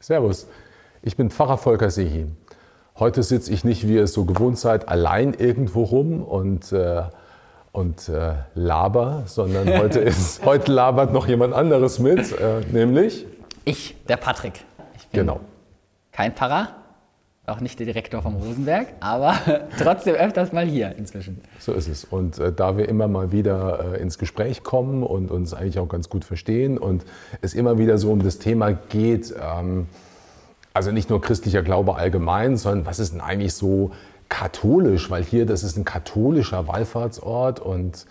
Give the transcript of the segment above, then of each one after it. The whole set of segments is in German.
Servus, ich bin Pfarrer Volker Sehi. Heute sitze ich nicht, wie ihr es so gewohnt seid, allein irgendwo rum und, äh, und äh, laber, sondern heute, ist, heute labert noch jemand anderes mit, äh, nämlich Ich, der Patrick. Ich bin Genau. kein Pfarrer, auch nicht der Direktor vom Rosenberg, aber trotzdem öfters mal hier inzwischen. So ist es. Und äh, da wir immer mal wieder äh, ins Gespräch kommen und uns eigentlich auch ganz gut verstehen und es immer wieder so um das Thema geht, ähm, also nicht nur christlicher Glaube allgemein, sondern was ist denn eigentlich so katholisch? Weil hier, das ist ein katholischer Wallfahrtsort und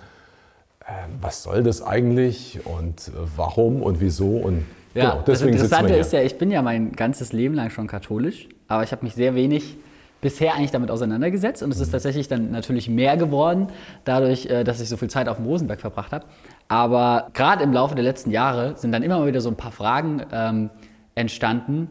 äh, was soll das eigentlich und äh, warum und wieso und Ja, genau, deswegen das Interessante ist ja, ich bin ja mein ganzes Leben lang schon katholisch, aber ich habe mich sehr wenig bisher eigentlich damit auseinandergesetzt und es Mhm. ist tatsächlich dann natürlich mehr geworden, dadurch, äh, dass ich so viel Zeit auf dem Rosenberg verbracht habe. Aber gerade im Laufe der letzten Jahre sind dann immer mal wieder so ein paar Fragen ähm, entstanden,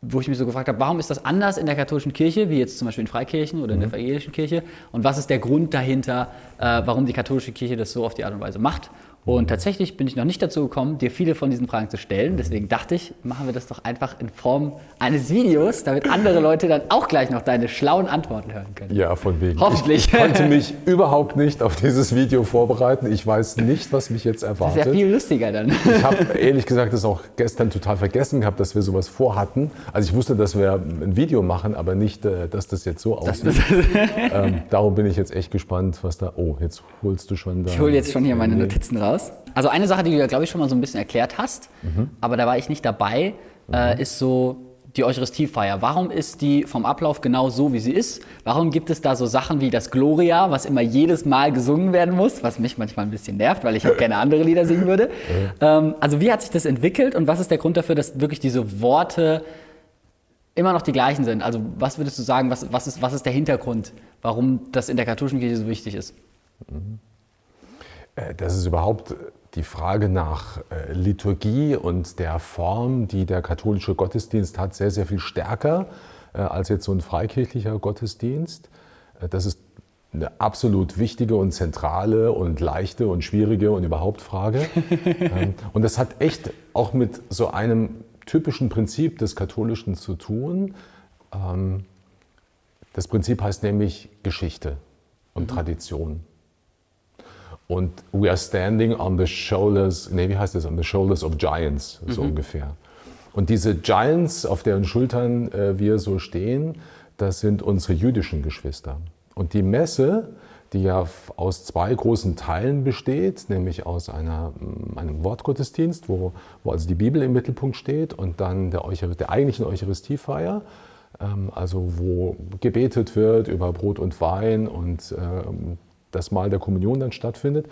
wo ich mich so gefragt habe, warum ist das anders in der katholischen Kirche, wie jetzt zum Beispiel in Freikirchen oder in Mhm. der evangelischen Kirche? Und was ist der Grund dahinter, äh, warum die katholische Kirche das so auf die Art und Weise macht? Und tatsächlich bin ich noch nicht dazu gekommen, dir viele von diesen Fragen zu stellen. Deswegen dachte ich, machen wir das doch einfach in Form eines Videos, damit andere Leute dann auch gleich noch deine schlauen Antworten hören können. Ja, von wegen. Hoffentlich. Ich konnte mich überhaupt nicht auf dieses Video vorbereiten. Ich weiß nicht, was mich jetzt Das ist erwartet. ja viel lustiger dann. Ich habe ehrlich gesagt das auch gestern total vergessen gehabt, dass wir sowas vorhatten. Also ich wusste, dass wir ein Video machen, aber nicht, äh, dass das jetzt so aussieht. ähm, darum bin ich jetzt echt gespannt, was da. Oh, jetzt holst du schon da. Ich hole jetzt schon hier meine Notizen raus. Also eine Sache, die du ja, glaube ich, schon mal so ein bisschen erklärt hast, Mhm. aber da war ich nicht dabei, äh, ist so die Eucharistiefeier. Warum ist die vom Ablauf genau so, wie sie ist? Warum gibt es da so Sachen wie das Gloria, was immer jedes Mal gesungen werden muss, was mich manchmal ein bisschen nervt, weil ich auch gerne andere Lieder singen würde? Ähm, also wie hat sich das entwickelt und was ist der Grund dafür, dass wirklich diese Worte immer noch die gleichen sind? Also was würdest du sagen, was, was, ist, was ist der Hintergrund, warum das in der katholischen Kirche so wichtig ist? Äh, Das ist überhaupt die Frage nach äh, Liturgie und der Form, die der katholische Gottesdienst hat, sehr, sehr viel stärker äh, als jetzt so ein freikirchlicher Gottesdienst. Äh, Das ist eine absolut wichtige und zentrale und leichte und schwierige und überhaupt Frage. Ähm, und das hat echt auch mit so einem typischen Prinzip des Katholischen zu tun. Ähm, Das Prinzip heißt nämlich Geschichte und Tradition. Und we are standing on the shoulders, nee, wie heißt das, on the shoulders of giants, so ungefähr. Und diese Giants, auf deren Schultern äh, wir so stehen, das sind unsere jüdischen Geschwister. Und die Messe, die ja aus zwei großen Teilen besteht, nämlich aus einer, mm, einem Wortgottesdienst, wo, wo also die Bibel im Mittelpunkt steht und dann der, Euchar der eigentlichen Eucharistiefeier, ähm, also wo gebetet wird über Brot und Wein und ähm, das Mahl der Kommunion dann stattfindet.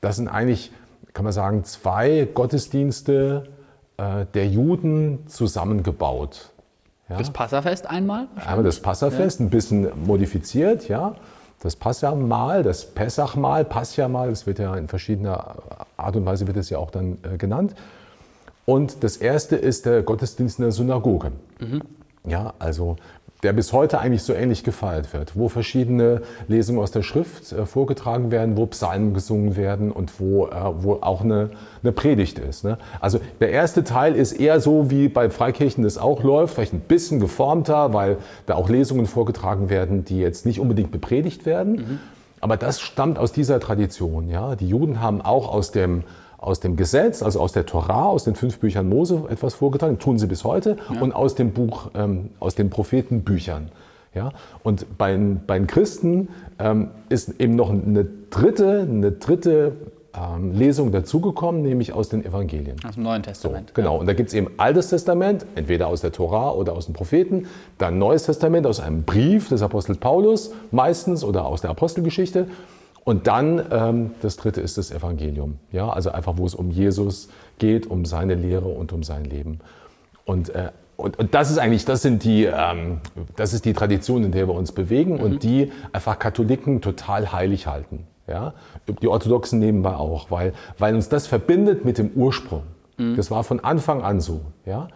Das sind eigentlich, kann man sagen, zwei Gottesdienste äh, der Juden zusammengebaut. Ja? Das Passafest einmal? Einmal das Passafest, ein bisschen modifiziert, ja. Das Passamal, das Pessachmal, Paschamal, das wird ja in verschiedener Art und Weise wird es ja auch dann äh, genannt. Und das erste ist der Gottesdienst in der Synagoge. Ja, also der bis heute eigentlich so ähnlich gefeiert wird, wo verschiedene Lesungen aus der Schrift äh, vorgetragen werden, wo Psalmen gesungen werden und wo, äh, wo auch eine, eine Predigt ist. Ne? Also der erste Teil ist eher so, wie bei Freikirchen das auch läuft, vielleicht ein bisschen geformter, weil da auch Lesungen vorgetragen werden, die jetzt nicht unbedingt bepredigt werden. Aber das stammt aus dieser Tradition. Ja? Die Juden haben auch aus dem, aus dem Gesetz, also aus der Torah, aus den fünf Büchern Mose etwas vorgetragen, tun sie bis heute, und aus dem Buch, ähm, aus den Prophetenbüchern. Ja? Und bei, den- bei den Christen ähm, ist eben noch eine dritte, eine dritte ähm, Lesung dazugekommen, nämlich aus den Evangelien. Aus dem Neuen So, Testament. genau. Und da gibt es eben Altes Testament, entweder aus der Torah oder aus den Propheten, dann Neues Testament aus einem Brief des Apostels Paulus meistens oder aus der Apostelgeschichte. Und dann ähm, das dritte ist das Evangelium. Ja, also einfach, wo es um Jesus geht, um seine Lehre und um sein Leben. Und, äh, und, und das ist eigentlich, das sind die, ähm, das ist die Tradition, in der wir uns bewegen und die einfach Katholiken total heilig halten. Ja? Die Orthodoxen nebenbei auch, weil, weil uns das verbindet mit dem Ursprung. Das war von Anfang an so. Ja?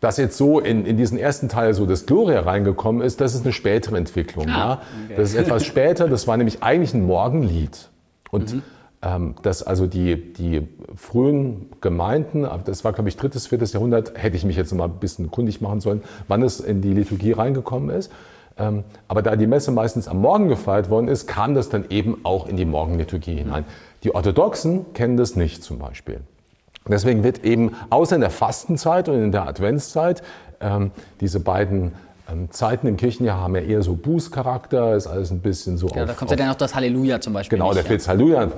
Dass jetzt so in, in diesen ersten Teil so das Gloria reingekommen ist, das ist eine spätere Entwicklung. ja? Das ist etwas später, das war nämlich eigentlich ein Morgenlied. Und ähm, dass also die, die frühen Gemeinden, das war glaube ich drittes, viertes Jahrhundert, hätte ich mich jetzt noch mal ein bisschen kundig machen sollen, wann es in die Liturgie reingekommen ist. Ähm, aber da die Messe meistens am Morgen gefeiert worden ist, kam das dann eben auch in die Morgenliturgie hinein. Die Orthodoxen kennen das nicht zum Beispiel. Deswegen wird eben außer in der Fastenzeit und in der Adventszeit ähm, diese beiden ähm, Zeiten im Kirchenjahr haben ja eher so Bußcharakter, ist alles ein bisschen so. Ja, auf, da kommt ja dann auch das Halleluja zum Beispiel. Genau, nicht, der ja. fehlt Halleluja. Du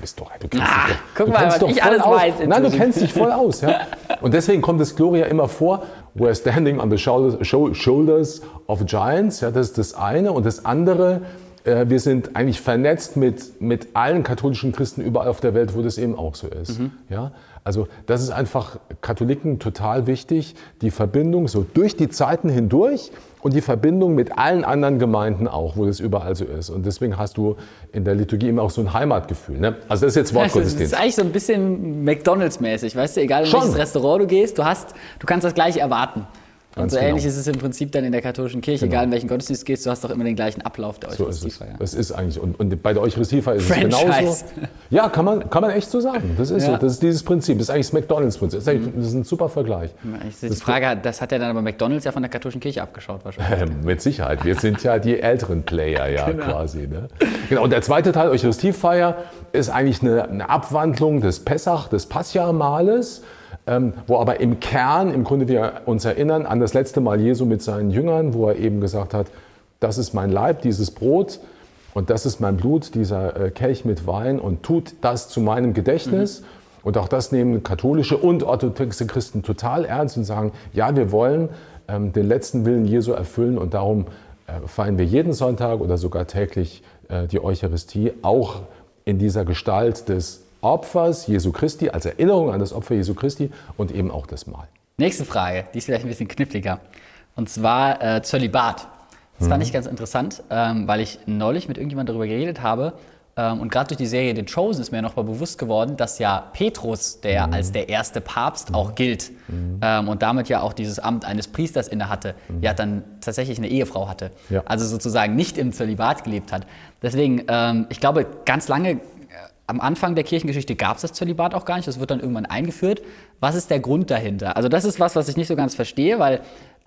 bist doch, du kennst Ah, dich, guck du mal, kennst was doch ich alles aus. weiß Nein, du kennst dich voll aus. Ja? Und deswegen kommt das Gloria immer vor. We're standing on the shoulders, shou- shoulders of giants. Ja, das ist das eine. Und das andere, äh, wir sind eigentlich vernetzt mit, mit allen katholischen Christen überall auf der Welt, wo das eben auch so ist. Mhm. Ja? Also das ist einfach Katholiken total wichtig, die Verbindung so durch die Zeiten hindurch und die Verbindung mit allen anderen Gemeinden auch, wo das überall so ist. Und deswegen hast du in der Liturgie immer auch so ein Heimatgefühl. Ne? Also das ist jetzt Das ist Wortgottesdienst. eigentlich so ein bisschen McDonalds-mäßig, weißt du? Egal in Schon. welches Restaurant du gehst, du, hast, du kannst das gleich erwarten. Und Ganz so genau. ähnlich ist es im Prinzip dann in der katholischen Kirche, Genau. egal in welchen Gottesdienst gehst, du hast doch immer den gleichen Ablauf der So ist es. Eucharistiefeier. Das ist eigentlich, und, und bei der Eucharistiefeier ist Franchise. es genauso. Ja, kann man, kann man echt so sagen. Das ist Ja. so. Das ist dieses Prinzip. Das ist eigentlich das McDonalds-Prinzip. Das, ist eigentlich- das ist ein super Vergleich. Ich- Die Frage, das hat ja dann aber McDonalds ja von der katholischen Kirche abgeschaut wahrscheinlich. Ähm, Mit Sicherheit. Wir sind ja die älteren Player ja Genau. quasi. Ne? Genau. Und der zweite Teil, Eucharistiefeier, ist eigentlich eine, eine Abwandlung des Pessach, des Pascha-Mahles, ähm, wo aber im Kern im Grunde wir uns erinnern an das letzte Mal Jesu mit seinen Jüngern, wo er eben gesagt hat, das ist mein Leib, dieses Brot und das ist mein Blut, dieser äh, Kelch mit Wein und tut das zu meinem Gedächtnis. Und auch das nehmen katholische und orthodoxe Christen total ernst und sagen, ja, wir wollen ähm, den letzten Willen Jesu erfüllen und darum äh, feiern wir jeden Sonntag oder sogar täglich äh, die Eucharistie, auch in dieser Gestalt des Opfers Jesu Christi, als Erinnerung an das Opfer Jesu Christi und eben auch das Mahl. Nächste Frage, die ist vielleicht ein bisschen kniffliger. Und zwar äh, Zölibat. Das fand ich ganz interessant, ähm, weil ich neulich mit irgendjemandem darüber geredet habe. Ähm, und gerade durch die Serie The Chosen ist mir nochmal bewusst geworden, dass ja Petrus, der als der erste Papst auch gilt ähm, und damit ja auch dieses Amt eines Priesters innehatte, ja dann tatsächlich eine Ehefrau hatte. Ja. Also sozusagen nicht im Zölibat gelebt hat. Deswegen, ähm, ich glaube, ganz lange am Anfang der Kirchengeschichte gab es das Zölibat auch gar nicht. Das wird dann irgendwann eingeführt. Was ist der Grund dahinter? Also das ist was, was ich nicht so ganz verstehe, weil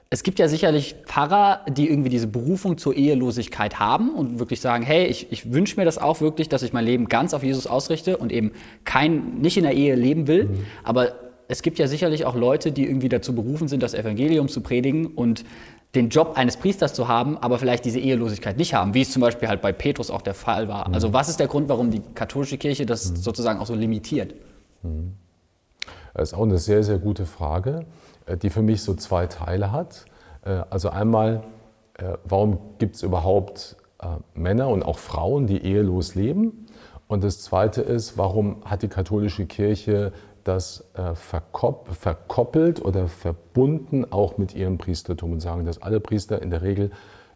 es gibt ja sicherlich Pfarrer, die irgendwie diese Berufung zur Ehelosigkeit haben und wirklich sagen, hey, ich, ich wünsche mir das auch wirklich, dass ich mein Leben ganz auf Jesus ausrichte und eben kein, nicht in der Ehe leben will. Aber es gibt ja sicherlich auch Leute, die irgendwie dazu berufen sind, das Evangelium zu predigen und den Job eines Priesters zu haben, aber vielleicht diese Ehelosigkeit nicht haben, wie es zum Beispiel halt bei Petrus auch der Fall war. Also was ist der Grund, warum die katholische Kirche das sozusagen auch so limitiert? Das ist auch eine sehr, sehr gute Frage, äh, die für mich so zwei Teile hat. Äh, Also einmal, äh, warum gibt es überhaupt Männer und auch Frauen, die ehelos leben? Und das Zweite ist, warum hat die katholische Kirche das äh, verkop verkoppelt oder verbunden auch mit ihrem Priestertum und sagen, dass alle Priester in der Regel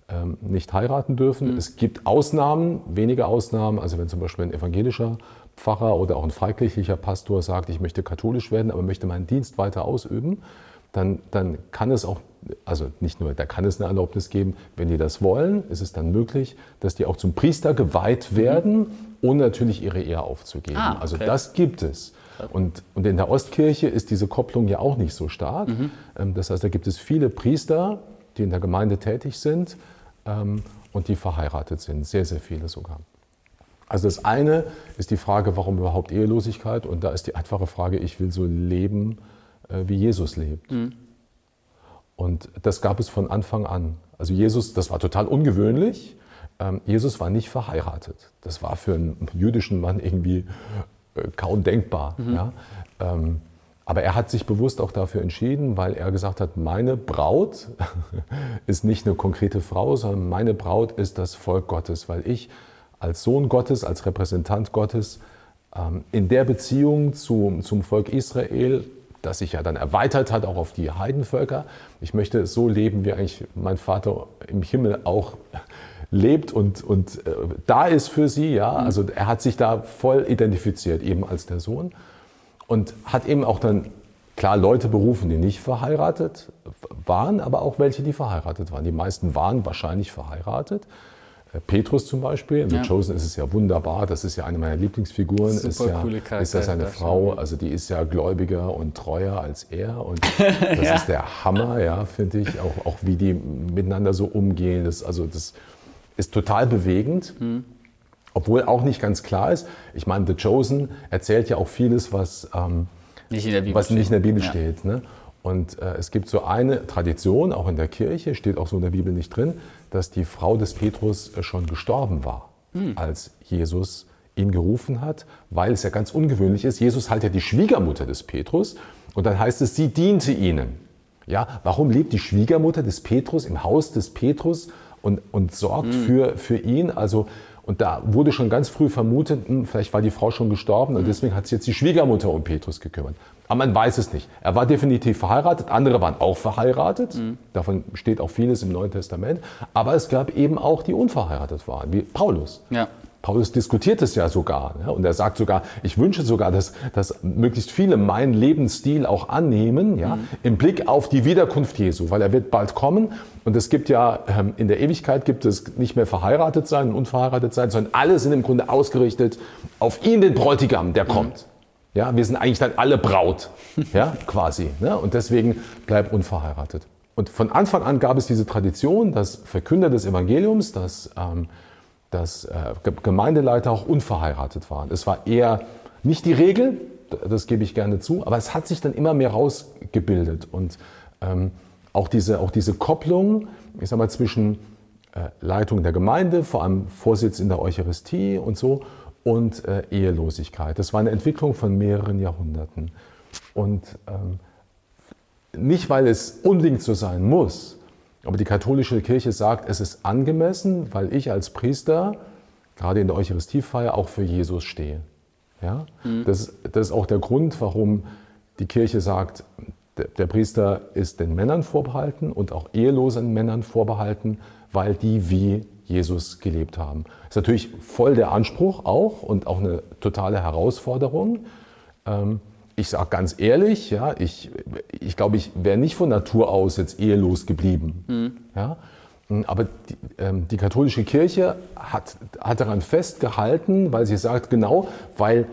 ähm, nicht heiraten dürfen. Es gibt Ausnahmen, wenige Ausnahmen, also wenn zum Beispiel ein evangelischer Pfarrer oder auch ein freikirchlicher Pastor sagt, ich möchte katholisch werden, aber möchte meinen Dienst weiter ausüben, dann, dann kann es auch, also nicht nur, da kann es eine Erlaubnis geben, wenn die das wollen, ist es dann möglich, dass die auch zum Priester geweiht werden, ohne natürlich ihre Ehe aufzugeben. Ah, Also okay. das gibt es. Und, und in der Ostkirche ist diese Kopplung ja auch nicht so stark. Ähm, Das heißt, da gibt es viele Priester, die in der Gemeinde tätig sind ähm, und die verheiratet sind, sehr, sehr viele sogar. Also das eine ist die Frage, warum überhaupt Ehelosigkeit? Und da ist die einfache Frage, ich will so leben, äh, wie Jesus lebt. Und das gab es von Anfang an. Also Jesus, das war total ungewöhnlich. Ähm, Jesus war nicht verheiratet. Das war für einen jüdischen Mann irgendwie kaum denkbar. Ja? Ähm, aber er hat sich bewusst auch dafür entschieden, weil er gesagt hat, meine Braut ist nicht eine konkrete Frau, sondern meine Braut ist das Volk Gottes, weil ich als Sohn Gottes, als Repräsentant Gottes ähm, in der Beziehung zu, zum Volk Israel, das sich ja dann erweitert hat, auch auf die Heidenvölker, ich möchte so leben, wie eigentlich mein Vater im Himmel auch lebt und, und äh, da ist für sie. Ja? Also er hat sich da voll identifiziert, eben als der Sohn und hat eben auch dann klar Leute berufen, die nicht verheiratet waren, aber auch welche, die verheiratet waren. Die meisten waren wahrscheinlich verheiratet. Äh, Petrus zum Beispiel, in ja. The Chosen ist es ja wunderbar, das ist ja eine meiner Lieblingsfiguren, Super ist ja, coole ist ja seine Frau, also die ist ja gläubiger und treuer als er und das ja. ist der Hammer, ja, finde ich, auch, auch wie die miteinander so umgehen, das, also das ist total bewegend. Mhm. Obwohl auch nicht ganz klar ist, ich meine, The Chosen erzählt ja auch vieles, was, ähm, nicht, in der Bibel was nicht in der Bibel ja. steht. Ne? Und äh, es gibt so eine Tradition, auch in der Kirche, steht auch so in der Bibel nicht drin, dass die Frau des Petrus äh, schon gestorben war, hm. als Jesus ihn gerufen hat, weil es ja ganz ungewöhnlich ist. Jesus halt ja die Schwiegermutter des Petrus und dann heißt es, sie diente ihnen. Ja, warum lebt die Schwiegermutter des Petrus im Haus des Petrus und, und sorgt hm. für, für ihn? Also und da wurde schon ganz früh vermutet, hm, vielleicht war die Frau schon gestorben und hm. deswegen hat sich jetzt die Schwiegermutter um Petrus gekümmert. Aber man weiß es nicht. Er war definitiv verheiratet, andere waren auch verheiratet. Mhm. Davon steht auch vieles im Neuen Testament. Aber es gab eben auch, die unverheiratet waren, wie Paulus. Ja. Paulus diskutiert es ja sogar. Ja, und er sagt sogar, ich wünsche sogar, dass, dass möglichst viele meinen Lebensstil auch annehmen, ja, mhm. im Blick auf die Wiederkunft Jesu, weil er wird bald kommen. Und es gibt ja, ähm, in der Ewigkeit gibt es nicht mehr verheiratet sein und unverheiratet sein, sondern alle sind im Grunde ausgerichtet auf ihn, den Bräutigam, der mhm. kommt. Ja, wir sind eigentlich dann alle Braut, ja, quasi. Ne? Und deswegen bleib unverheiratet. Und von Anfang an gab es diese Tradition, dass Verkünder des Evangeliums, dass, ähm, dass äh, Gemeindeleiter auch unverheiratet waren. Es war eher nicht die Regel, das gebe ich gerne zu, aber es hat sich dann immer mehr rausgebildet. Und ähm, auch, diese, auch diese Kopplung, ich sag mal, zwischen äh, Leitung der Gemeinde, vor allem Vorsitz in der Eucharistie und so, und äh, Ehelosigkeit. Das war eine Entwicklung von mehreren Jahrhunderten. Und ähm, nicht, weil es unbedingt so sein muss, aber die katholische Kirche sagt, es ist angemessen, weil ich als Priester, gerade in der Eucharistiefeier, auch für Jesus stehe. Ja? Mhm. Das, das, ist auch der Grund, warum die Kirche sagt, der, der Priester ist den Männern vorbehalten und auch ehelosen Männern vorbehalten, weil die wie Jesus gelebt haben. Das ist natürlich voll der Anspruch auch und auch eine totale Herausforderung. Ähm, ich sage ganz ehrlich, ja, ich, ich glaube, ich wäre nicht von Natur aus jetzt ehelos geblieben. Mhm. Ja? Aber die, ähm, die, katholische Kirche hat, hat daran festgehalten, weil sie sagt, genau, weil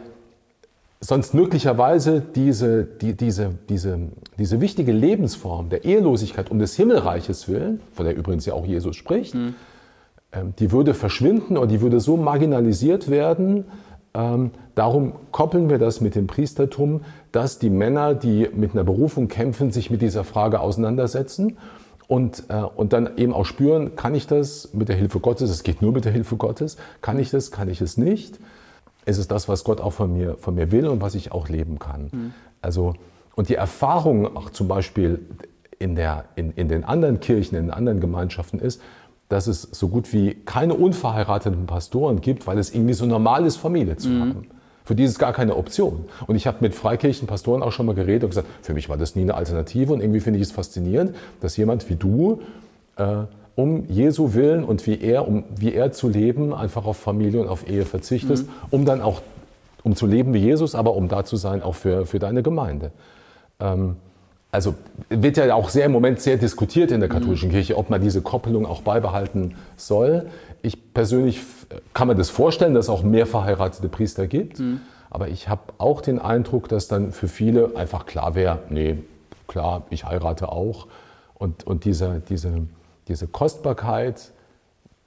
sonst möglicherweise diese, die, diese, diese, diese wichtige Lebensform der Ehelosigkeit um des Himmelreiches willen, von der übrigens ja auch Jesus spricht, mhm ähm, die würde verschwinden und die würde so marginalisiert werden. Ähm, darum koppeln wir das mit dem Priestertum, dass die Männer, die mit einer Berufung kämpfen, sich mit dieser Frage auseinandersetzen und, äh, und dann eben auch spüren, kann ich das mit der Hilfe Gottes, es geht nur mit der Hilfe Gottes, kann ich das, kann ich es nicht? Ist es das, was Gott auch von mir, von mir will und was ich auch leben kann? Mhm. Also, und die Erfahrung auch zum Beispiel in, der, in, in den anderen Kirchen, in den anderen Gemeinschaften ist, dass es so gut wie keine unverheirateten Pastoren gibt, weil es irgendwie so normal ist, Familie zu mhm. haben. Für die ist es gar keine Option. Und ich habe mit Freikirchenpastoren auch schon mal geredet und gesagt, für mich war das nie eine Alternative. Und irgendwie finde ich es faszinierend, dass jemand wie du äh, um Jesu Willen und wie er, um wie er zu leben, einfach auf Familie und auf Ehe verzichtest, mhm. um dann auch, um zu leben wie Jesus, aber um da zu sein auch für, für deine Gemeinde. Ähm, also wird ja auch sehr im Moment sehr diskutiert in der katholischen mhm. Kirche, ob man diese Koppelung auch beibehalten soll. Ich persönlich kann mir das vorstellen, dass es auch mehr verheiratete Priester gibt. Mhm. Aber ich habe auch den Eindruck, dass dann für viele einfach klar wäre, nee, klar, ich heirate auch. Und, und diese, diese, diese Kostbarkeit,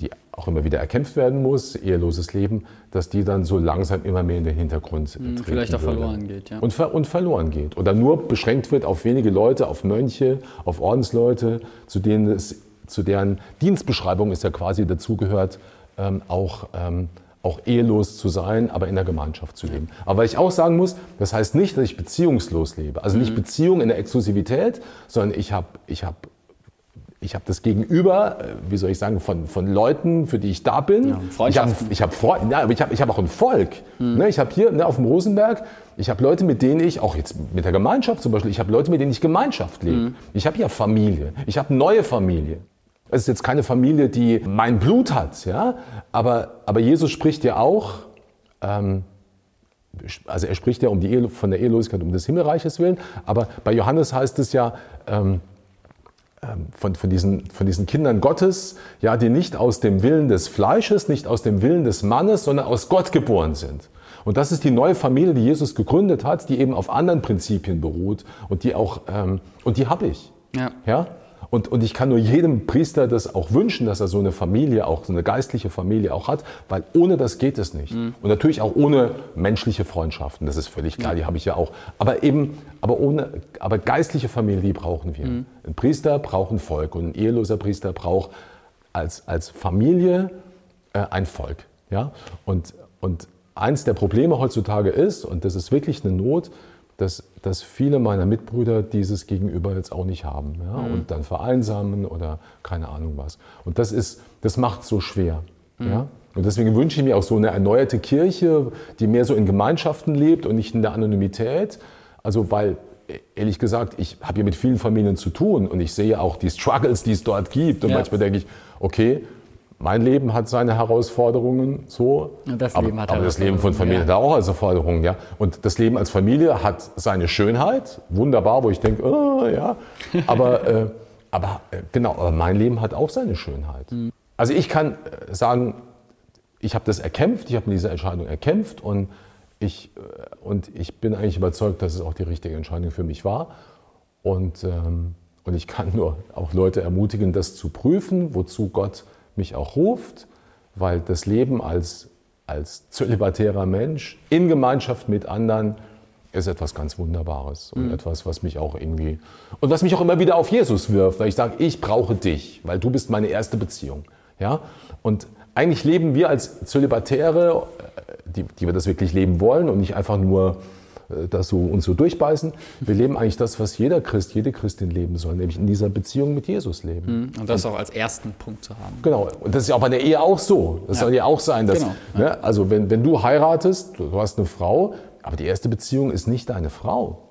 die auch immer wieder erkämpft werden muss, eheloses Leben, dass die dann so langsam immer mehr in den Hintergrund hm, treten Vielleicht auch würde. verloren geht, ja. Und, ver und, verloren geht. Oder nur beschränkt wird auf wenige Leute, auf Mönche, auf Ordensleute, zu denen es, zu deren Dienstbeschreibung es ja quasi dazugehört, ähm, auch, ähm, auch ehelos zu sein, aber in der Gemeinschaft zu leben. Aber ich auch sagen muss, das heißt nicht, dass ich beziehungslos lebe. Also nicht mhm. Beziehung in der Exklusivität, sondern ich habe ich hab ich habe das Gegenüber, äh, wie soll ich sagen, von, von Leuten, für die ich da bin. Ja, ich habe ich hab ja, aber ich hab, ich hab auch ein Volk. Mhm. Ne, ich habe hier ne, auf dem Rosenberg, ich habe Leute, mit denen ich, auch jetzt mit der Gemeinschaft zum Beispiel, ich habe Leute, mit denen ich Gemeinschaft lebe. Mhm. Ich habe ja Familie. Ich habe neue Familie. Es ist jetzt keine Familie, die mein Blut hat, ja. Aber, aber Jesus spricht ja auch, ähm, also er spricht ja um die Ehe, von der Ehelosigkeit um des Himmelreiches willen. Aber bei Johannes heißt es ja, ähm, von, von, diesen, von diesen Kindern Gottes, ja, die nicht aus dem Willen des Fleisches, nicht aus dem Willen des Mannes, sondern aus Gott geboren sind. Und das ist die neue Familie, die Jesus gegründet hat, die eben auf anderen Prinzipien beruht und die auch, ähm, und die habe ich. Ja. ja? Und, und ich kann nur jedem Priester das auch wünschen, dass er so eine Familie, auch so eine geistliche Familie auch hat, weil ohne das geht es nicht. Mhm. Und natürlich auch ohne menschliche Freundschaften, das ist völlig klar, ja. die habe ich ja auch. Aber eben, aber ohne, aber geistliche Familie, die brauchen wir. Mhm. Ein Priester braucht ein Volk und ein eheloser Priester braucht als, als Familie äh, ein Volk. Ja? Und, und eins der Probleme heutzutage ist, und das ist wirklich eine Not, dass, dass viele meiner Mitbrüder dieses Gegenüber jetzt auch nicht haben ja? Mhm. und dann vereinsamen oder keine Ahnung was. Und das, ist, das macht so schwer. Mhm. Ja? Und deswegen wünsche ich mir auch so eine erneuerte Kirche, die mehr so in Gemeinschaften lebt und nicht in der Anonymität. Also weil, ehrlich gesagt, ich habe hier mit vielen Familien zu tun und ich sehe auch die Struggles, die es dort gibt. Und ja. manchmal denke ich, okay, mein Leben hat seine Herausforderungen so, das aber, Leben hat aber das Leben von Familie ja. hat auch Herausforderungen, ja. Und das Leben als Familie hat seine Schönheit, wunderbar, wo ich denke, oh, ja, aber, äh, aber äh, genau, aber mein Leben hat auch seine Schönheit. Mhm. Also ich kann äh, sagen, ich habe das erkämpft, ich habe diese Entscheidung erkämpft und ich, äh, und ich bin eigentlich überzeugt, dass es auch die richtige Entscheidung für mich war. Und, ähm, und ich kann nur auch Leute ermutigen, das zu prüfen, wozu Gott mich auch ruft, weil das Leben als, als zölibatärer Mensch in Gemeinschaft mit anderen ist etwas ganz Wunderbares und mhm. etwas, was mich auch irgendwie und was mich auch immer wieder auf Jesus wirft, weil ich sage, ich brauche dich, weil du bist meine erste Beziehung. Ja? Und eigentlich leben wir als Zölibatäre, äh, die, die wir das wirklich leben wollen und nicht einfach nur das so, uns so durchbeißen. Wir leben eigentlich das, was jeder Christ, jede Christin leben soll, nämlich in dieser Beziehung mit Jesus leben. Mhm. Und das auch als ersten Punkt zu haben. Genau. Und das ist ja auch bei der Ehe auch so. Das ja. soll ja auch sein, dass, genau. ne, also wenn, wenn du heiratest, du, du hast eine Frau, aber die erste Beziehung ist nicht deine Frau.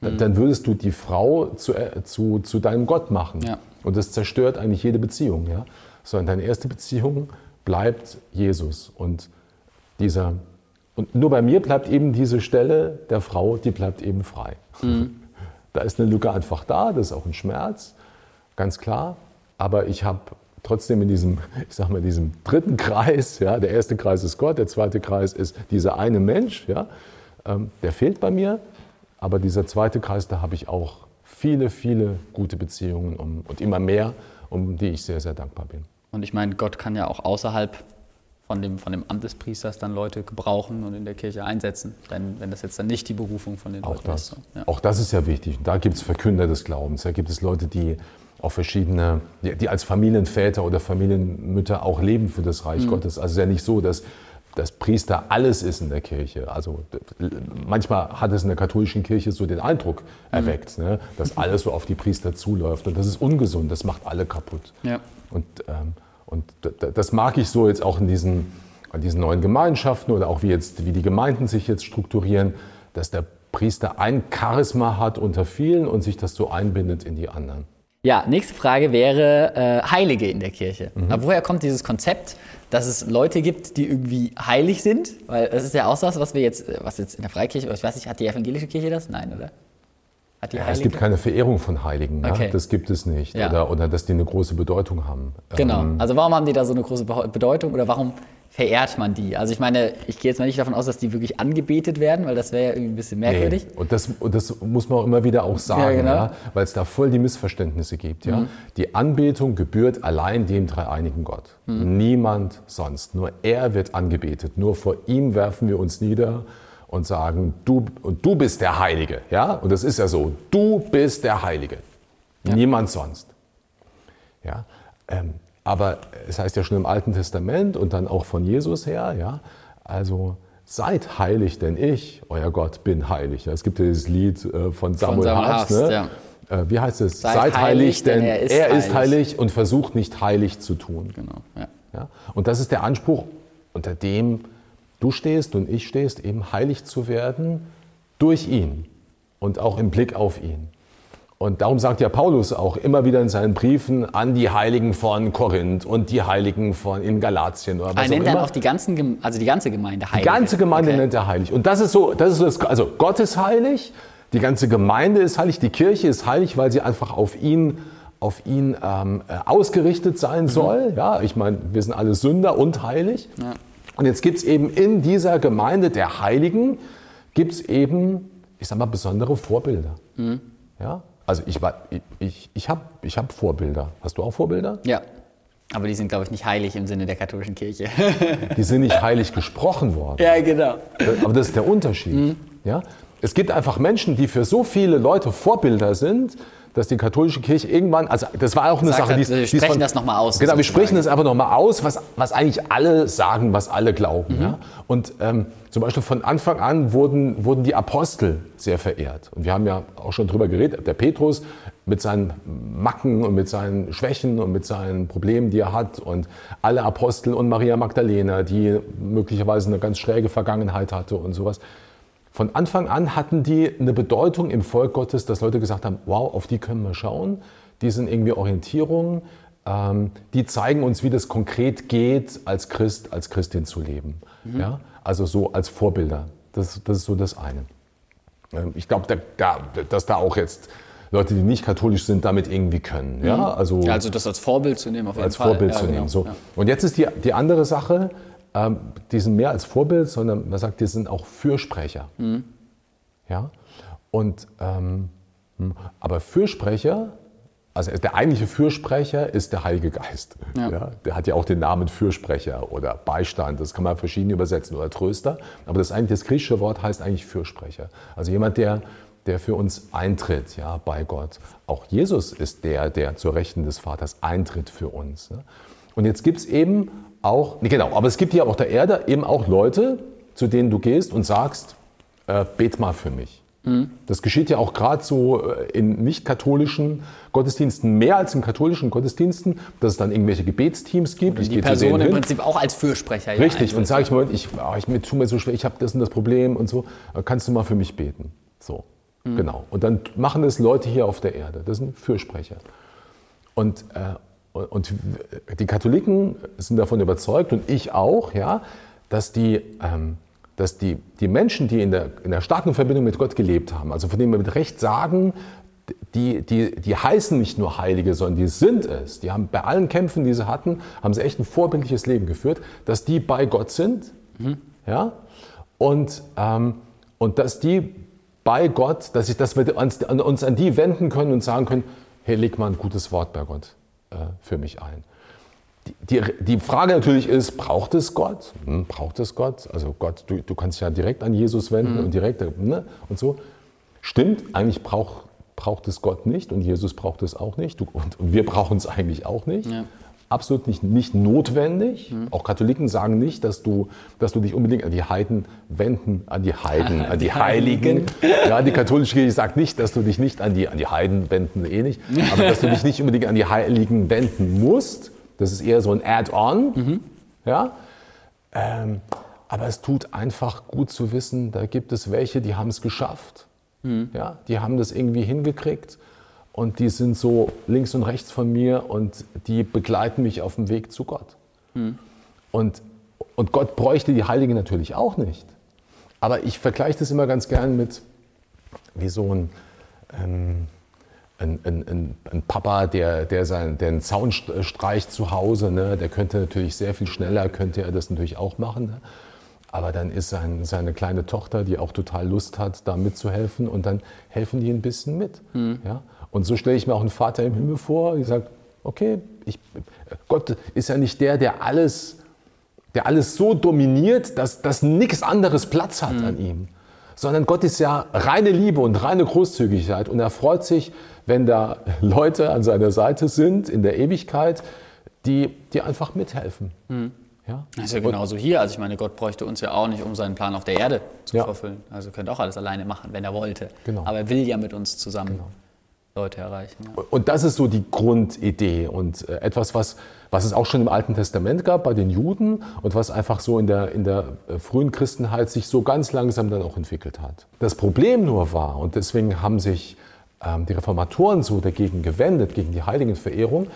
Dann, mhm. dann würdest du die Frau zu, äh, zu, zu deinem Gott machen. Ja. Und das zerstört eigentlich jede Beziehung. Ja? Sondern deine erste Beziehung bleibt Jesus. Und dieser und nur bei mir bleibt eben diese Stelle der Frau, die bleibt eben frei. Mhm. Da ist eine Lücke einfach da, das ist auch ein Schmerz, ganz klar. Aber ich habe trotzdem in diesem, ich sag mal, diesem dritten Kreis, ja, der erste Kreis ist Gott, der zweite Kreis ist dieser eine Mensch, ja, ähm, der fehlt bei mir. Aber dieser zweite Kreis, da habe ich auch viele, viele gute Beziehungen um, und immer mehr, um die ich sehr, sehr dankbar bin. Und ich meine, Gott kann ja auch außerhalb von dem, von dem Amt des Priesters dann Leute gebrauchen und in der Kirche einsetzen, wenn, wenn das jetzt dann nicht die Berufung von den auch Leuten das, ist. Ja. Auch das ist ja wichtig. Da gibt es Verkünder des Glaubens. Da gibt es Leute, die auch verschiedene, die als Familienväter oder Familienmütter auch leben für das Reich mhm. Gottes. Also es ist ja nicht so, dass dass Priester alles ist in der Kirche. Also manchmal hat es in der katholischen Kirche so den Eindruck mhm. erweckt, mhm. ne, dass alles so auf die Priester zuläuft. Und das ist ungesund, das macht alle kaputt. Ja. Und ähm, und das mag ich so jetzt auch in diesen, in diesen neuen Gemeinschaften oder auch wie, jetzt, wie die Gemeinden sich jetzt strukturieren, dass der Priester ein Charisma hat unter vielen und sich das so einbindet in die anderen. Ja, nächste Frage wäre äh, Heilige in der Kirche. Mhm. Aber woher kommt dieses Konzept, dass es Leute gibt, die irgendwie heilig sind? Weil das ist ja auch das, was wir jetzt, was jetzt in der Freikirche, ich weiß nicht, hat die evangelische Kirche das? Nein, oder? Ja, es gibt keine Verehrung von Heiligen. Ne? Okay. Das gibt es nicht. Ja. Oder, oder dass die eine große Bedeutung haben. Genau. Ähm, also warum haben die da so eine große Bedeutung oder warum verehrt man die? Also ich meine, ich gehe jetzt mal nicht davon aus, dass die wirklich angebetet werden, weil das wäre ja irgendwie ein bisschen merkwürdig. Nee. Und, das, und das muss man auch immer wieder auch sagen, ja, genau. ja, weil es da voll die Missverständnisse gibt. Ja? Mhm. Die Anbetung gebührt allein dem dreieinigen Gott. Mhm. Niemand sonst. Nur er wird angebetet. Nur vor ihm werfen wir uns nieder und sagen, du, und du bist der Heilige. Ja? Und das ist ja so, du bist der Heilige. Ja. Niemand sonst. Ja? Ähm, aber es heißt ja schon im Alten Testament und dann auch von Jesus her, ja, also seid heilig, denn ich, euer Gott, bin heilig. Ja, es gibt ja dieses Lied äh, von Samuel, von Samuel Hartz, ne? ja. Äh, wie heißt es? Seid, seid heilig, denn, er, ist, er heilig. ist, heilig. und versucht nicht heilig zu tun. Genau. Ja. Ja? Und das ist der Anspruch, unter dem du stehst und ich stehst, eben heilig zu werden durch ihn und auch im Blick auf ihn. Und darum sagt ja Paulus auch immer wieder in seinen Briefen an die Heiligen von Korinth und die Heiligen von in Galatien oder was er nennt auch dann auch die, ganzen, also die ganze Gemeinde heilig. Die ganze Gemeinde okay. nennt er heilig. Und das ist so, das ist so das, also Gott ist heilig, die ganze Gemeinde ist heilig, die Kirche ist heilig, weil sie einfach auf ihn auf ihn ähm, äh, ausgerichtet sein mhm. soll. Ja, ich meine, wir sind alle Sünder und heilig. Ja. Und jetzt gibt es eben in dieser Gemeinde der Heiligen, gibt es eben, ich sag mal, besondere Vorbilder. Mhm. Ja? Also ich, ich, ich, habe ich hab Vorbilder. Hast du auch Vorbilder? Ja. Aber die sind, glaube ich, nicht heilig im Sinne der katholischen Kirche. die sind nicht heilig gesprochen worden. Ja, genau. Aber das ist der Unterschied. Mhm. Ja? Es gibt einfach Menschen, die für so viele Leute Vorbilder sind, dass die katholische Kirche irgendwann, also das war auch eine Sagt Sache, die, wir sprechen von, das nochmal aus. Genau, wir sprechen das einfach nochmal aus, was, was eigentlich alle sagen, was alle glauben. Mhm. Ja? Und ähm, zum Beispiel von Anfang an wurden, wurden die Apostel sehr verehrt. Und wir haben ja auch schon drüber geredet, der Petrus mit seinen Macken und mit seinen Schwächen und mit seinen Problemen, die er hat und alle Apostel und Maria Magdalena, die möglicherweise eine ganz schräge Vergangenheit hatte und sowas. Von Anfang an hatten die eine Bedeutung im Volk Gottes, dass Leute gesagt haben, wow, auf die können wir schauen, die sind irgendwie Orientierung, ähm, die zeigen uns, wie das konkret geht, als Christ, als Christin zu leben. Mhm. Ja? Also so als Vorbilder. Das, das ist so das eine. Ähm, ich glaube, da, da, dass da auch jetzt Leute, die nicht katholisch sind, damit irgendwie können. Ja, mhm. also, ja, also das als Vorbild zu nehmen, auf jeden als Fall. Als Vorbild ja, zu genau. nehmen. So. Ja. Und jetzt ist die, die andere Sache, ähm, die sind mehr als Vorbild, sondern man sagt, die sind auch Fürsprecher. Mhm. Ja? Und, ähm, hm, aber Fürsprecher, also der eigentliche Fürsprecher ist der Heilige Geist. Ja. ja. der hat ja auch den Namen Fürsprecher oder Beistand, das kann man verschieden übersetzen, oder Tröster. Aber das, eigentlich, das griechische Wort heißt eigentlich Fürsprecher. Also jemand, der, der für uns eintritt ja, bei Gott. Auch Jesus ist der, der zur Rechten des Vaters eintritt für uns. Ne? Und jetzt gibt es eben auch, nee, genau, aber es gibt hier auf der Erde eben auch Leute, zu denen du gehst und sagst, äh, bet mal für mich. Mhm. Das geschieht ja auch gerade so äh, in nicht-katholischen Gottesdiensten mehr als in katholischen Gottesdiensten, dass es dann irgendwelche Gebetsteams gibt. Und die Person im Prinzip auch als Fürsprecher. Ja, Richtig, und sage ich mal, ich, oh, ich mir tue mir so schwer, ich habe das und das Problem und so, äh, kannst du mal für mich beten. So, mhm. genau. Und dann machen das Leute hier auf der Erde, das sind Fürsprecher. Und, äh, und die Katholiken sind davon überzeugt und ich auch, ja, dass die, ähm, dass die, die Menschen, die in der, in der starken Verbindung mit Gott gelebt haben, also von denen wir mit Recht sagen, die, die, die heißen nicht nur Heilige, sondern die sind es. Die haben bei allen Kämpfen, die sie hatten, haben sie echt ein vorbildliches Leben geführt, dass die bei Gott sind, mhm. ja, und, ähm, und dass die bei Gott, dass, ich, dass wir uns, uns an die wenden können und sagen können, hey, leg mal ein gutes Wort bei Gott. Äh, für mich ein. Die, die, die, Frage natürlich ist, braucht es Gott? Hm, braucht es Gott? Also Gott, du, du kannst dich ja direkt an Jesus wenden mhm. und direkt ne, und so. Stimmt, eigentlich braucht, braucht es Gott nicht und Jesus braucht es auch nicht und, wir brauchen es eigentlich auch nicht. Ja absolut nicht, nicht notwendig. Mhm. Auch Katholiken sagen nicht, dass du, dass du dich unbedingt an die Heiden wenden, an die Heiden, an die Heiligen. Ja, die katholische Kirche sagt nicht, dass du dich nicht an die, an die Heiden wenden, eh nicht, aber dass du dich nicht unbedingt an die Heiligen wenden musst. Das ist eher so ein Add-on. Mhm. Ja? Ähm, aber es tut einfach gut zu wissen, da gibt es welche, die haben es geschafft. Mhm. Ja? Die haben das irgendwie hingekriegt und die sind so links und rechts von mir und die begleiten mich auf dem Weg zu Gott. Mhm. Und, und Gott bräuchte die Heiligen natürlich auch nicht. Aber ich vergleiche das immer ganz gern mit wie so ein, ähm, ein, ein, ein, Papa, der, der, sein, der einen Zaun streicht zu Hause. Ne? Der könnte natürlich sehr viel schneller, könnte er das natürlich auch machen. Ne? Aber dann ist sein, seine kleine Tochter, die auch total Lust hat, da mitzuhelfen und dann helfen die ein bisschen mit. Mhm. Ja? Und so stelle ich mir auch einen Vater im Himmel vor, der sagt, okay, ich, Gott ist ja nicht der, der alles, der alles so dominiert, dass, dass nichts anderes Platz hat mhm. an ihm. Sondern Gott ist ja reine Liebe und reine Großzügigkeit. Und er freut sich, wenn da Leute an seiner Seite sind in der Ewigkeit, die, die einfach mithelfen. Mhm. Ja? Das ist ja genauso hier. Also ich meine, Gott bräuchte uns ja auch nicht, um seinen Plan auf der Erde zu ja. verfüllen. Also er könnte auch alles alleine machen, wenn er wollte. Genau. Aber er will ja mit uns zusammen. Genau. Leute erreichen. Ja. Und das ist so die Grundidee und äh, etwas, was, was es auch schon im Alten Testament gab bei den Juden und was einfach so in der, in der äh, frühen Christenheit sich so ganz langsam dann auch entwickelt hat. Das Problem nur war, und deswegen haben sich ähm, die Reformatoren so dagegen gewendet, gegen die Heiligenverehrung,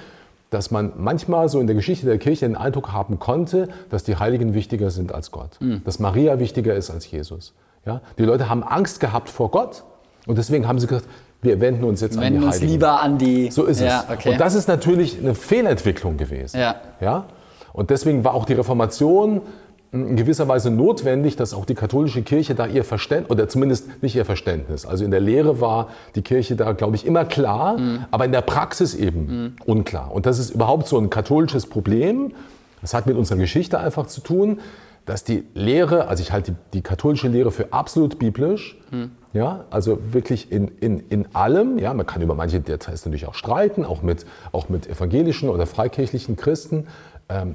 dass man manchmal so in der Geschichte der Kirche den Eindruck haben konnte, dass die Heiligen wichtiger sind als Gott, mhm. dass Maria wichtiger ist als Jesus. Ja? Die Leute haben Angst gehabt vor Gott und deswegen haben sie gesagt, wir wenden uns jetzt Wir an die wenden uns Heiligen. lieber an die. So ist ja, es. Okay. Und das ist natürlich eine Fehlentwicklung gewesen. Ja. Ja? Und deswegen war auch die Reformation in gewisser Weise notwendig, dass auch die katholische Kirche da ihr Verständnis, oder zumindest nicht ihr Verständnis, also in der Lehre war die Kirche da, glaube ich, immer klar, aber in der Praxis eben unklar. Und das ist überhaupt so ein katholisches Problem. Das hat mit unserer Geschichte einfach zu tun, dass die Lehre, also ich halte die, die katholische Lehre für absolut biblisch, ja, also wirklich in, in, in allem, ja, man kann über manche Details natürlich auch streiten, auch mit, auch mit evangelischen oder freikirchlichen Christen, ähm,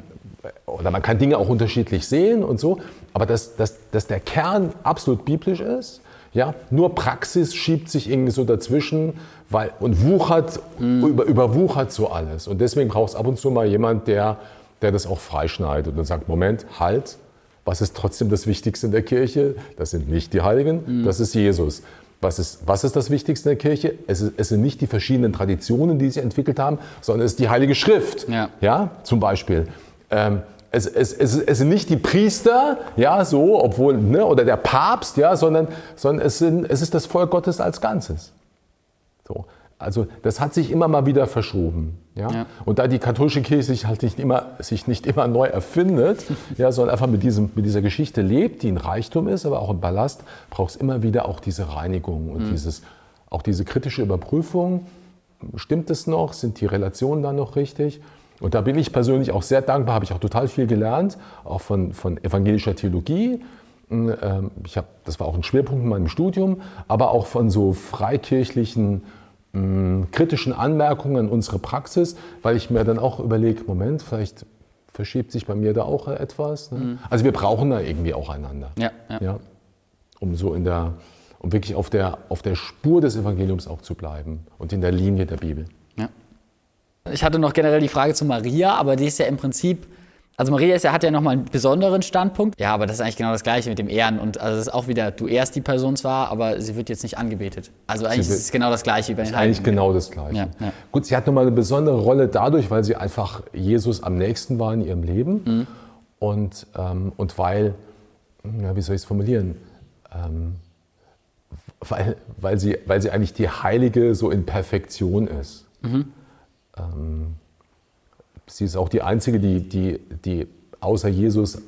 oder man kann Dinge auch unterschiedlich sehen und so, aber dass, dass, dass der Kern absolut biblisch ist, ja, nur Praxis schiebt sich irgendwie so dazwischen weil, und wuchert, über, überwuchert so alles. Und deswegen braucht es ab und zu mal jemand, der, der das auch freischneidet und sagt, Moment, halt, was ist trotzdem das Wichtigste in der Kirche? Das sind nicht die Heiligen, das ist Jesus. Was ist, was ist das Wichtigste in der Kirche? Es, ist, es sind nicht die verschiedenen Traditionen, die sie entwickelt haben, sondern es ist die Heilige Schrift. Ja. Ja, zum Beispiel. Ähm, es, es, es, es sind nicht die Priester, ja, so, obwohl, ne, oder der Papst, ja, sondern, sondern es, sind, es ist das Volk Gottes als Ganzes. So. Also das hat sich immer mal wieder verschoben. Ja? Ja. Und da die katholische Kirche sich halt nicht immer, sich nicht immer neu erfindet, ja, sondern einfach mit, diesem, mit dieser Geschichte lebt, die ein Reichtum ist, aber auch ein Ballast, braucht es immer wieder auch diese Reinigung und dieses, auch diese kritische Überprüfung. Stimmt es noch? Sind die Relationen da noch richtig? Und da bin ich persönlich auch sehr dankbar, habe ich auch total viel gelernt, auch von, von evangelischer Theologie. Ähm, Ich hab, das war auch ein Schwerpunkt in meinem Studium, aber auch von so freikirchlichen mh, kritischen Anmerkungen an unsere Praxis, weil ich mir dann auch überlege, Moment, vielleicht verschiebt sich bei mir da auch etwas. Ne? Also wir brauchen da irgendwie auch einander. Ja, ja. Ja, um so in der, um wirklich auf der, auf der Spur des Evangeliums auch zu bleiben und in der Linie der Bibel. Ja. Ich hatte noch generell die Frage zu Maria, aber die ist ja im Prinzip, also Maria ist ja, hat ja nochmal einen besonderen Standpunkt. Ja, aber das ist eigentlich genau das Gleiche mit dem Ehren. Und also das ist auch wieder, du ehrst die Person zwar, aber sie wird jetzt nicht angebetet. Also eigentlich ist es genau das Gleiche wie bei den Eigentlich Heiligen. genau das Gleiche. Ja, ja. Gut, sie hat nochmal eine besondere Rolle dadurch, weil sie einfach Jesus am nächsten war in ihrem Leben Mhm. und, ähm, und weil, ja, wie soll ich es formulieren, ähm, weil, weil, sie, weil sie eigentlich die Heilige so in Perfektion ist. Mhm. Ähm, sie ist auch die Einzige, die, die, die außer Jesus,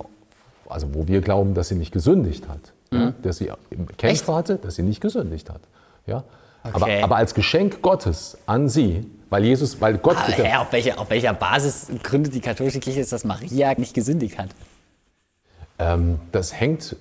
also wo wir glauben, dass sie nicht gesündigt hat. Ja, dass sie Kämpfe Mhm. Hatte, dass sie nicht gesündigt hat. Ja? Aber, Okay. aber als Geschenk Gottes an sie, weil Jesus, weil Gott, Aber, hä, auf, welcher, auf welcher Basis gründet die katholische Kirche, dass Maria nicht gesündigt hat? ähm, das hängt,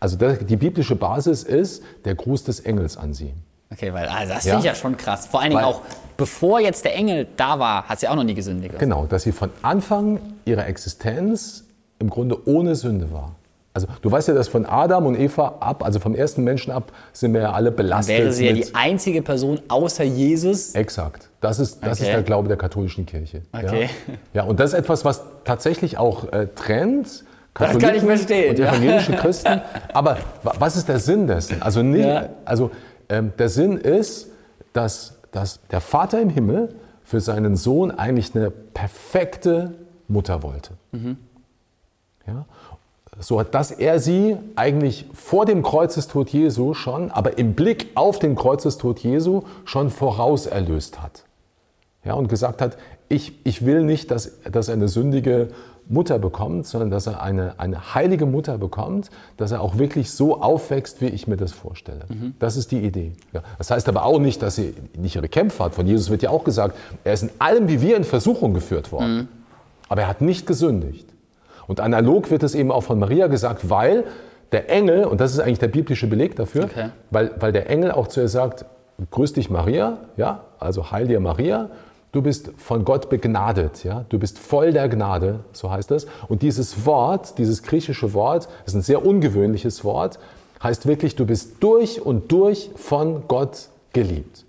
also das, die biblische Basis ist der Gruß des Engels an sie. Okay, weil also das Ja. finde ich ja schon krass. Vor allen Dingen Weil- auch, bevor jetzt der Engel da war, hat sie auch noch nie gesündigt. Genau, dass sie von Anfang ihrer Existenz im Grunde ohne Sünde war. Also du weißt ja, dass von Adam und Eva ab, also vom ersten Menschen ab, sind wir ja alle belastet. Wäre sie ja die einzige Person außer Jesus. Exakt. Das ist, das ist Okay. der Glaube der katholischen Kirche. Okay. Ja. ja, und das ist etwas, was tatsächlich auch äh, trennt. kann ich Katholiken verstehen, Und ja. evangelische Christen. Aber wa- was ist der Sinn dessen? Also, nicht, Ja. also ähm, der Sinn ist, dass, dass der Vater im Himmel für seinen Sohn eigentlich eine perfekte Mutter wollte. Mhm. Ja? So dass er sie eigentlich vor dem Kreuzestod Jesu schon, aber im Blick auf den Kreuzestod Jesu schon voraus erlöst hat. Ja, und gesagt hat, ich, ich will nicht, dass, dass eine sündige Mutter bekommt, sondern dass er eine, eine heilige Mutter bekommt, dass er auch wirklich so aufwächst, wie ich mir das vorstelle. Das ist die Idee. Ja, das heißt aber auch nicht, dass sie nicht ihre Kämpfe hat. Von Jesus wird ja auch gesagt, er ist in allem wie wir in Versuchung geführt worden. Aber er hat nicht gesündigt. Und analog wird es eben auch von Maria gesagt, weil der Engel, und das ist eigentlich der biblische Beleg dafür, Okay. weil, weil der Engel auch zu ihr sagt, grüß dich Maria, ja, also heil dir Maria, du bist von Gott begnadet, ja, du bist voll der Gnade, so heißt das. Und dieses Wort, dieses griechische Wort, ist ein sehr ungewöhnliches Wort, heißt wirklich, du bist durch und durch von Gott geliebt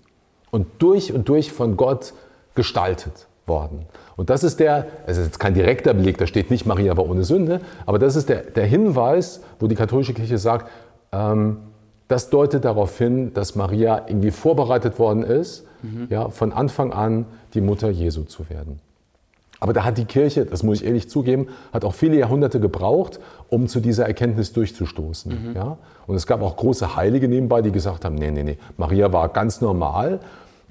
und durch und durch von Gott gestaltet worden. Und das ist der, es ist jetzt kein direkter Beleg, da steht nicht, Maria war ohne Sünde, aber das ist der, der Hinweis, wo die katholische Kirche sagt, ähm, das deutet darauf hin, dass Maria irgendwie vorbereitet worden ist, ja, von Anfang an die Mutter Jesu zu werden. Aber da hat die Kirche, das muss ich ehrlich zugeben, hat auch viele Jahrhunderte gebraucht, um zu dieser Erkenntnis durchzustoßen. Mhm. Ja? Und es gab auch große Heilige nebenbei, die gesagt haben, nee, nee, nee, Maria war ganz normal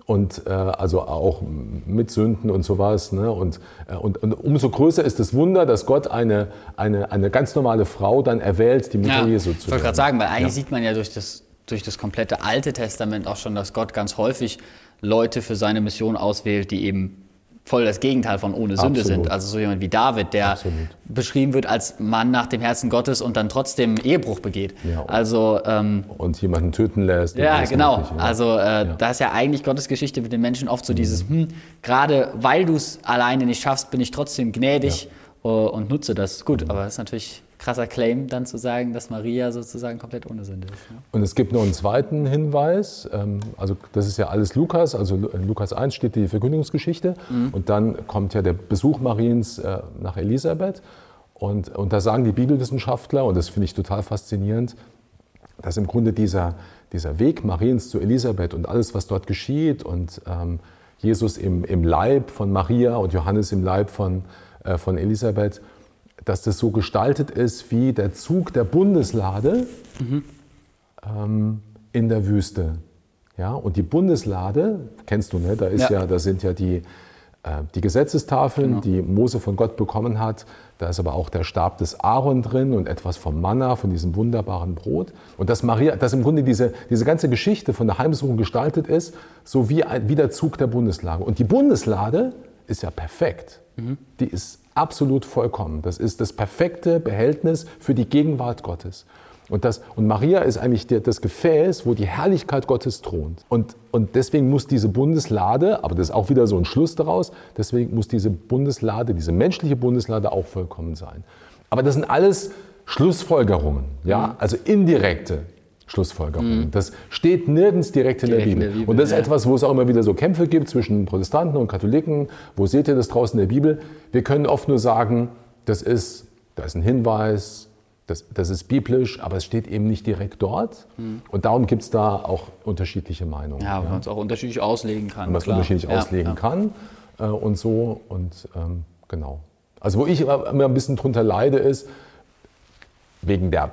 und äh, also auch mit Sünden und sowas. Ne? Und, äh, und, und, umso größer ist das Wunder, dass Gott eine, eine, eine ganz normale Frau dann erwählt, die Mutter ja, Jesu zu Ich wollte gerade sagen, weil eigentlich ja. sieht man ja durch das, durch das komplette Alte Testament auch schon, dass Gott ganz häufig Leute für seine Mission auswählt, die eben voll das Gegenteil von ohne Sünde Absolut. sind. Also so jemand wie David, der Absolut. beschrieben wird als Mann nach dem Herzen Gottes und dann trotzdem Ehebruch begeht. Ja, also ähm, und jemanden töten lässt. Ja, genau. Mögliche, ja. Also äh, ja. da ist ja eigentlich Gottes Geschichte mit den Menschen oft so mhm. dieses, hm, gerade weil du es alleine nicht schaffst, bin ich trotzdem gnädig. Äh, und nutze das. Gut, mhm. aber das ist natürlich krasser Claim, dann zu sagen, dass Maria sozusagen komplett ohne Sünde ist. Ne? Und es gibt noch einen zweiten Hinweis. Ähm, also das ist ja alles Lukas. Also in Lukas 1 steht die Verkündigungsgeschichte. Mhm. Und dann kommt ja der Besuch Mariens äh, nach Elisabeth. Und, und da sagen die Bibelwissenschaftler, und das finde ich total faszinierend, dass im Grunde dieser, dieser Weg Mariens zu Elisabeth und alles, was dort geschieht und ähm, Jesus im, im Leib von Maria und Johannes im Leib von, äh, von Elisabeth, dass das so gestaltet ist wie der Zug der Bundeslade mhm. ähm, in der Wüste. Ja, und die Bundeslade, kennst du, ne? da, ist ja. ja da sind ja die, äh, die Gesetzestafeln, genau. die Mose von Gott bekommen hat. Da ist aber auch der Stab des Aaron drin und etwas vom Manna, von diesem wunderbaren Brot. Und dass Maria, dass im Grunde diese, diese ganze Geschichte von der Heimsuchung gestaltet ist, so wie, ein, wie der Zug der Bundeslade. Und die Bundeslade ist ja perfekt. Mhm. Die ist absolut vollkommen. Das ist das perfekte Behältnis für die Gegenwart Gottes. Und, das, und Maria ist eigentlich der, das Gefäß, wo die Herrlichkeit Gottes thront. Und, und deswegen muss diese Bundeslade, aber das ist auch wieder so ein Schluss daraus, deswegen muss diese Bundeslade, diese menschliche Bundeslade auch vollkommen sein. Aber das sind alles Schlussfolgerungen, ja? Also indirekte Schlussfolgerungen. Mhm. Das steht nirgends direkt in, direkt der, Bibel. in der, Bibel. Und das ist ja. etwas, wo es auch immer wieder so Kämpfe gibt zwischen Protestanten und Katholiken. Wo seht ihr das draußen in der Bibel? Wir können oft nur sagen, das ist, da ist ein Hinweis, das, das ist biblisch, aber es steht eben nicht direkt dort. Mhm. Und darum gibt es da auch unterschiedliche Meinungen. Ja, ja. man es auch unterschiedlich auslegen kann. man es unterschiedlich ja, auslegen kann äh, und so. Und ähm, genau. Also wo ich immer ein bisschen drunter leide, ist, wegen der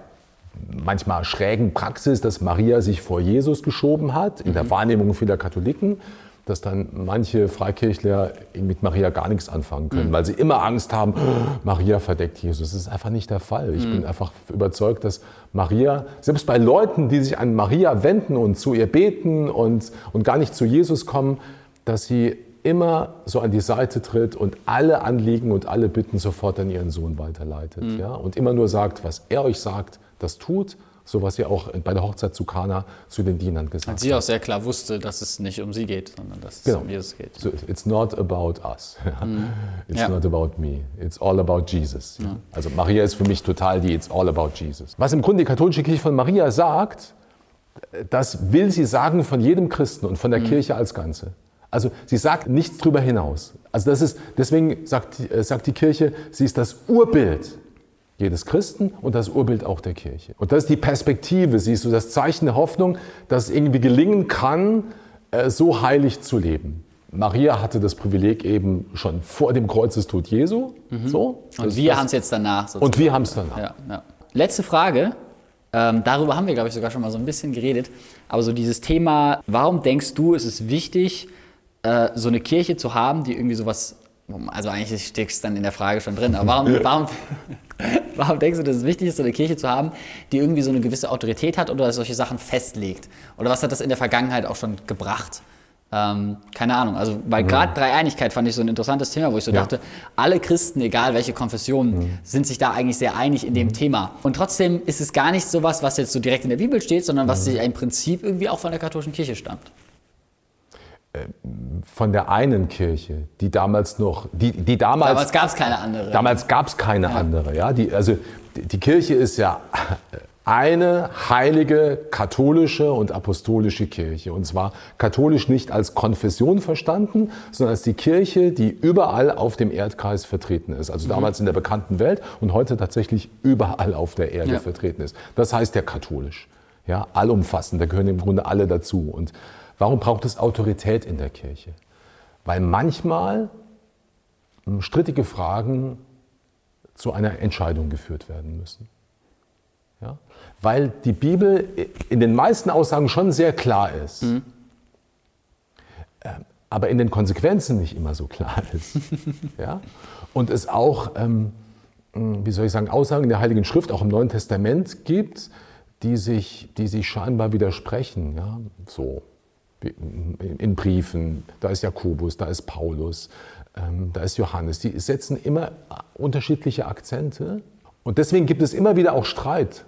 manchmal schrägen Praxis, dass Maria sich vor Jesus geschoben hat, in der mhm. Wahrnehmung vieler Katholiken, dass dann manche Freikirchler mit Maria gar nichts anfangen können, mhm. weil sie immer Angst haben, Maria verdeckt Jesus. Das ist einfach nicht der Fall. Ich mhm. bin einfach überzeugt, dass Maria, selbst bei Leuten, die sich an Maria wenden und zu ihr beten und, und gar nicht zu Jesus kommen, dass sie immer so an die Seite tritt und alle Anliegen und alle Bitten sofort an ihren Sohn weiterleitet. Mhm. Ja? Und immer nur sagt, was er euch sagt, das tut, so was sie auch bei der Hochzeit zu Kana zu den Dienern gesagt hat. sie auch sehr klar wusste, dass es nicht um sie geht, sondern dass es genau. um Jesus geht. So, it's not about us. Mhm. It's ja. not about me. It's all about Jesus. Ja. Also Maria ist für mich total die It's all about Jesus. Was im Grunde die katholische Kirche von Maria sagt, das will sie sagen von jedem Christen und von der mhm. Kirche als Ganze. Also sie sagt nichts darüber hinaus. Also das ist, deswegen sagt, äh, sagt die Kirche, sie ist das Urbild jedes Christen und das Urbild auch der Kirche. Und das ist die Perspektive, siehst du, das Zeichen der Hoffnung, dass es irgendwie gelingen kann, äh, so heilig zu leben. Maria hatte das Privileg eben schon vor dem Kreuzestod Jesu. Mhm. So, und wir haben es jetzt danach. Sozusagen. Und wir haben es danach. Ja, ja. Letzte Frage. Ähm, darüber haben wir, glaube ich, sogar schon mal so ein bisschen geredet. Aber so dieses Thema, warum denkst du, ist es wichtig, äh, so eine Kirche zu haben, die irgendwie sowas also eigentlich steckst es dann in der Frage schon drin, aber warum, warum, warum denkst du, dass es wichtig ist, so eine Kirche zu haben, die irgendwie so eine gewisse Autorität hat oder solche Sachen festlegt? Oder was hat das in der Vergangenheit auch schon gebracht? Ähm, keine Ahnung, also weil gerade ja. Dreieinigkeit fand ich so ein interessantes Thema, wo ich so ja. dachte, alle Christen, egal welche Konfessionen, mhm. sind sich da eigentlich sehr einig in dem mhm. Thema. Und trotzdem ist es gar nicht so was, was jetzt so direkt in der Bibel steht, sondern was mhm. sich im Prinzip irgendwie auch von der katholischen Kirche stammt von der einen Kirche, die damals noch, die, die damals. Damals gab es keine andere. Damals gab es keine ja. andere, ja. Die, also die Kirche ist ja eine heilige katholische und apostolische Kirche. Und zwar katholisch nicht als Konfession verstanden, sondern als die Kirche, die überall auf dem Erdkreis vertreten ist. Also damals in der bekannten Welt und heute tatsächlich überall auf der Erde ja. vertreten ist. Das heißt ja katholisch. Ja, allumfassend. Da gehören im Grunde alle dazu. Und Warum braucht es Autorität in der Kirche? Weil manchmal hm, strittige Fragen zu einer Entscheidung geführt werden müssen. Ja? Weil die Bibel in den meisten Aussagen schon sehr klar ist, mhm. aber in den Konsequenzen nicht immer so klar ist. ja? Und es auch, ähm, hm, wie soll ich sagen, Aussagen in der Heiligen Schrift, auch im Neuen Testament gibt, die sich, die sich scheinbar widersprechen. Ja? So in Briefen, da ist Jakobus, da ist Paulus, ähm, da ist Johannes. Die setzen immer unterschiedliche Akzente. Und deswegen gibt es immer wieder auch Streit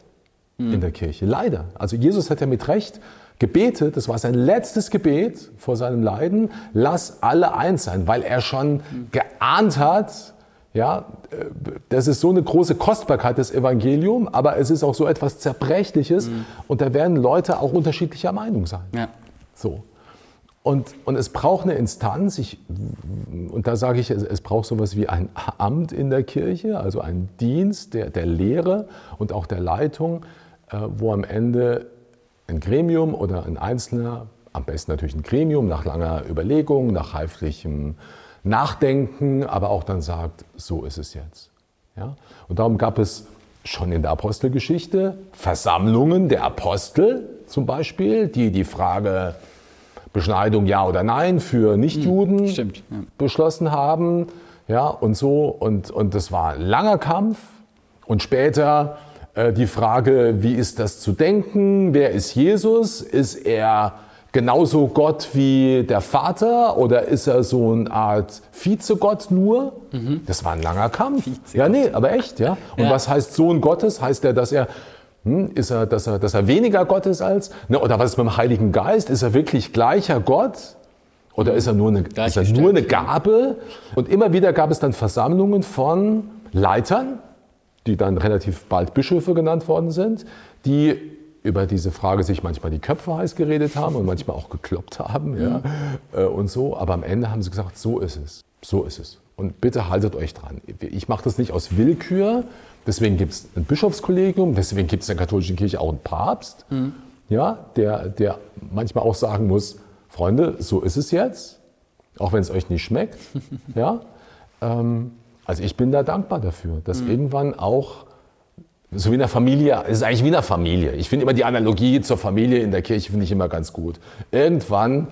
mhm. in der Kirche. Leider. Also Jesus hat ja mit Recht gebetet, das war sein letztes Gebet vor seinem Leiden, lass alle eins sein, weil er schon mhm. geahnt hat, ja, äh, das ist so eine große Kostbarkeit des Evangeliums, aber es ist auch so etwas Zerbrechliches mhm. und da werden Leute auch unterschiedlicher Meinung sein. Ja. So. Und, und es braucht eine Instanz, ich, und da sage ich, es, es braucht sowas wie ein Amt in der Kirche, also ein Dienst der, der Lehre und auch der Leitung, äh, wo am Ende ein Gremium oder ein Einzelner, am besten natürlich ein Gremium, nach langer Überlegung, nach reiflichem Nachdenken, aber auch dann sagt, so ist es jetzt. Ja? Und darum gab es schon in der Apostelgeschichte Versammlungen der Apostel zum Beispiel, die die Frage Beschneidung ja oder nein für Nichtjuden hm, ja. beschlossen haben. Ja, und so. Und, und das war ein langer Kampf. Und später äh, die Frage, wie ist das zu denken? Wer ist Jesus? Ist er genauso Gott wie der Vater oder ist er so eine Art Vizegott nur? Mhm. Das war ein langer Kampf. Ja, nee, aber echt, ja. Und ja. was heißt Sohn Gottes? Heißt er, dass er hm, ist er, dass er, dass er weniger Gott ist als? Ne, oder was ist mit dem Heiligen Geist? Ist er wirklich gleicher Gott? Oder ist er nur eine, ist er nur eine Gabe? Und immer wieder gab es dann Versammlungen von Leitern, die dann relativ bald Bischöfe genannt worden sind, die über diese Frage sich manchmal die Köpfe heiß geredet haben und manchmal auch gekloppt haben ja, mhm. und so. Aber am Ende haben sie gesagt, so ist es, so ist es. Und bitte haltet euch dran. Ich mache das nicht aus Willkür, deswegen gibt es ein Bischofskollegium, deswegen gibt es in der katholischen Kirche auch einen Papst, mhm. ja, der, der manchmal auch sagen muss, Freunde, so ist es jetzt, auch wenn es euch nicht schmeckt. ja. Ähm, also ich bin da dankbar dafür, dass mhm. irgendwann auch so wie in der Familie, es ist eigentlich wie in der Familie. Ich finde immer die Analogie zur Familie in der Kirche finde ich immer ganz gut. Irgendwann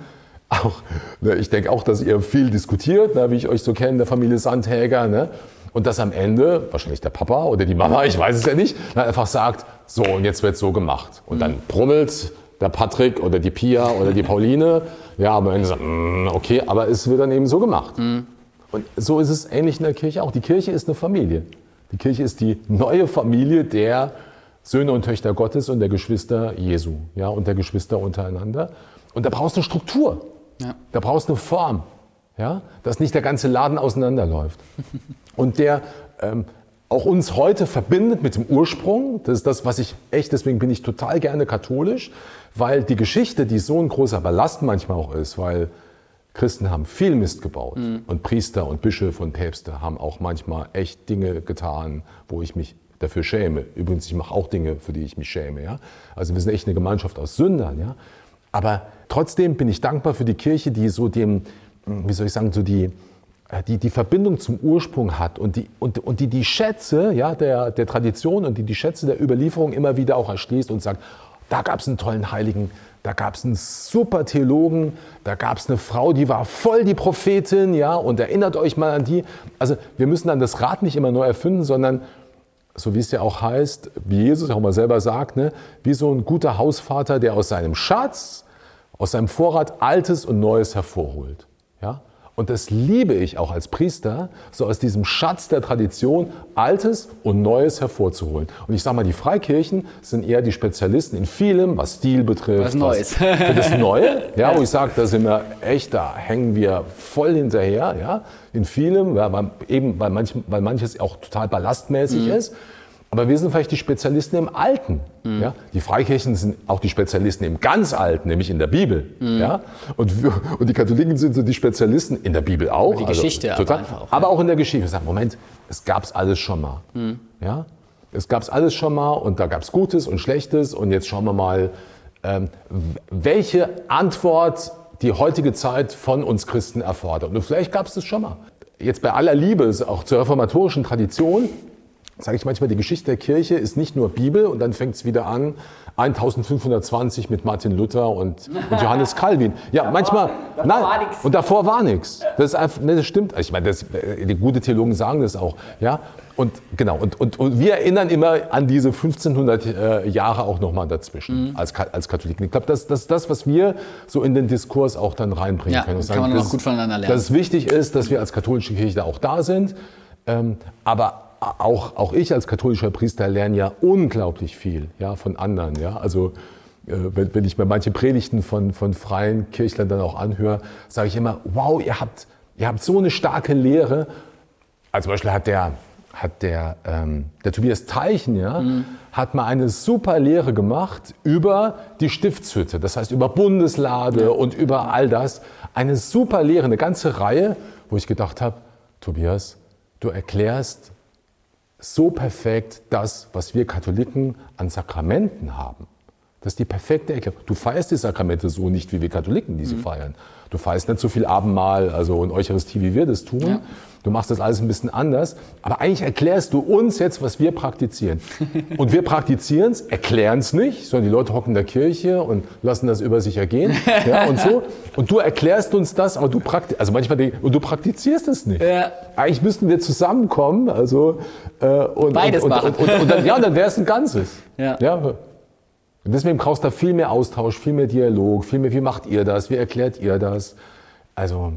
auch, ne, ich denke auch, dass ihr viel diskutiert, ne, wie ich euch so kenne, der Familie Sandhäger, ne, und dass am Ende, wahrscheinlich der Papa oder die Mama, ich weiß es ja nicht, ne, einfach sagt, so und jetzt wird so gemacht. Und dann brummelt der Patrick oder die Pia oder die Pauline, ja, aber Ende sagt, mm, okay, aber es wird dann eben so gemacht. Mhm. Und so ist es ähnlich in der Kirche auch. Die Kirche ist eine Familie. Die Kirche ist die neue Familie der Söhne und Töchter Gottes und der Geschwister Jesu ja, und der Geschwister untereinander. Und da brauchst du eine Struktur. Ja. Da brauchst du eine Form. Ja, dass nicht der ganze Laden auseinanderläuft. Und der ähm, auch uns heute verbindet mit dem Ursprung. Das ist das, was ich echt, deswegen bin ich total gerne katholisch, weil die Geschichte, die so ein großer Ballast manchmal auch ist, weil Christen haben viel Mist gebaut mhm. und Priester und Bischöfe und Päpste haben auch manchmal echt Dinge getan, wo ich mich dafür schäme. Übrigens, ich mache auch Dinge, für die ich mich schäme. Ja? Also wir sind echt eine Gemeinschaft aus Sündern. Ja? Aber trotzdem bin ich dankbar für die Kirche, die so dem, wie soll ich sagen, so die, äh, die, die Verbindung zum Ursprung hat und die, und, und die die Schätze ja, der, der Tradition und die die Schätze der Überlieferung immer wieder auch erschließt und sagt, da gab es einen tollen Heiligen, da gab es einen super Theologen, da gab es eine Frau, die war voll die Prophetin, ja, und erinnert euch mal an die. Also wir müssen dann das Rad nicht immer neu erfinden, sondern so wie es ja auch heißt, wie Jesus auch mal selber sagt, ne, wie so ein guter Hausvater, der aus seinem Schatz, aus seinem Vorrat Altes und Neues hervorholt. Ja? Und das liebe ich auch als Priester, so aus diesem Schatz der Tradition Altes und Neues hervorzuholen. Und ich sage mal, die Freikirchen sind eher die Spezialisten in vielem, was Stil betrifft. Was Neues. Was, für das Neue, ja, wo ich sage, da sind wir echt, da hängen wir voll hinterher, ja, in vielem, ja, weil, eben, weil, manch, weil manches auch total ballastmäßig mhm. ist. Aber wir sind vielleicht die Spezialisten im Alten. Mhm. Ja? Die Freikirchen sind auch die Spezialisten im ganz Alten, nämlich in der Bibel. Mhm. Ja? Und, wir, und die Katholiken sind so die Spezialisten in der Bibel auch. Die also Geschichte also, total, aber, auch, aber auch in der Geschichte. Ich sage, Moment, es gab es alles schon mal. Mhm. Ja? Es gab es alles schon mal und da gab es Gutes und Schlechtes. Und jetzt schauen wir mal, ähm, welche Antwort die heutige Zeit von uns Christen erfordert. Und vielleicht gab es das schon mal. jetzt bei aller Liebe, auch zur reformatorischen Tradition, sage ich manchmal, die Geschichte der Kirche ist nicht nur Bibel und dann fängt es wieder an, 1520 mit Martin Luther und, und Johannes Calvin. Ja, davor, manchmal, davor nein, war und davor war nichts. Das, ne, das stimmt. Ich meine, das, äh, die gute Theologen sagen das auch. Ja, und genau. Und, und, und wir erinnern immer an diese 1500 äh, Jahre auch nochmal dazwischen mhm. als, als Katholiken. Ich glaube, das ist das, das, was wir so in den Diskurs auch dann reinbringen ja, können. Und sagen, kann man dass, auch gut voneinander lernen. Dass es wichtig ist, dass wir als katholische Kirche da auch da sind. Ähm, aber auch, auch ich als katholischer Priester lerne ja unglaublich viel ja, von anderen. Ja? Also äh, wenn, wenn ich mir manche Predigten von, von freien Kirchlern dann auch anhöre, sage ich immer, wow, ihr habt, ihr habt so eine starke Lehre. Also zum Beispiel hat der, hat der, ähm, der Tobias Teichen, ja, mhm. hat mal eine super Lehre gemacht über die Stiftshütte, das heißt über Bundeslade ja. und über all das. Eine super Lehre, eine ganze Reihe, wo ich gedacht habe, Tobias, du erklärst so perfekt das, was wir Katholiken an Sakramenten haben. Das ist die perfekte Erklärung. Du feierst die Sakramente so nicht, wie wir Katholiken diese mhm. feiern. Du feierst nicht so viel Abendmahl, also und Eucharistie, wie wir das tun. Ja. Du machst das alles ein bisschen anders. Aber eigentlich erklärst du uns jetzt, was wir praktizieren. Und wir praktizieren es, erklären es nicht, sondern die Leute hocken in der Kirche und lassen das über sich ergehen. Ja, und so. Und du erklärst uns das, aber du praktizierst, also manchmal, und du praktizierst es nicht. Ja. Eigentlich müssten wir zusammenkommen, also, äh, und, Beides und, machen. Und, und, dann, ja, dann wäre es ein Ganzes. Ja. ja. Und deswegen brauchst du da viel mehr Austausch, viel mehr Dialog, viel mehr, wie macht ihr das, wie erklärt ihr das? Also,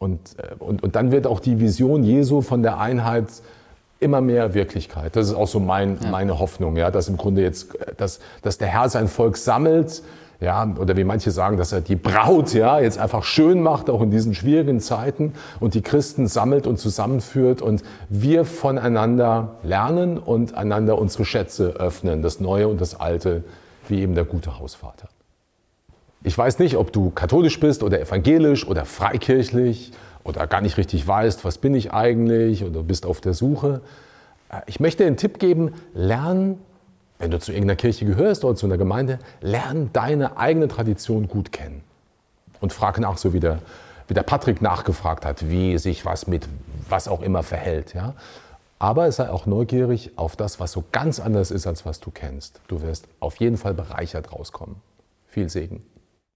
und, äh, und, und dann wird auch die Vision Jesu von der Einheit immer mehr Wirklichkeit. Das ist auch so mein, ja. meine Hoffnung, ja, dass im Grunde jetzt, dass, dass der Herr sein Volk sammelt, ja, oder wie manche sagen, dass er die Braut, ja, jetzt einfach schön macht, auch in diesen schwierigen Zeiten und die Christen sammelt und zusammenführt und wir voneinander lernen und einander unsere Schätze öffnen, das Neue und das Alte, wie eben der gute Hausvater. Ich weiß nicht, ob du katholisch bist oder evangelisch oder freikirchlich oder gar nicht richtig weißt, was bin ich eigentlich oder bist auf der Suche. Äh, ich möchte dir einen Tipp geben, lern, wenn du zu irgendeiner Kirche gehörst oder zu einer Gemeinde, lern deine eigene Tradition gut kennen. Und frag nach, so wie der, wie der Patrick nachgefragt hat, wie sich was mit was auch immer verhält. Ja? Aber sei auch neugierig auf das, was so ganz anders ist, als was du kennst. Du wirst auf jeden Fall bereichert rauskommen. Viel Segen.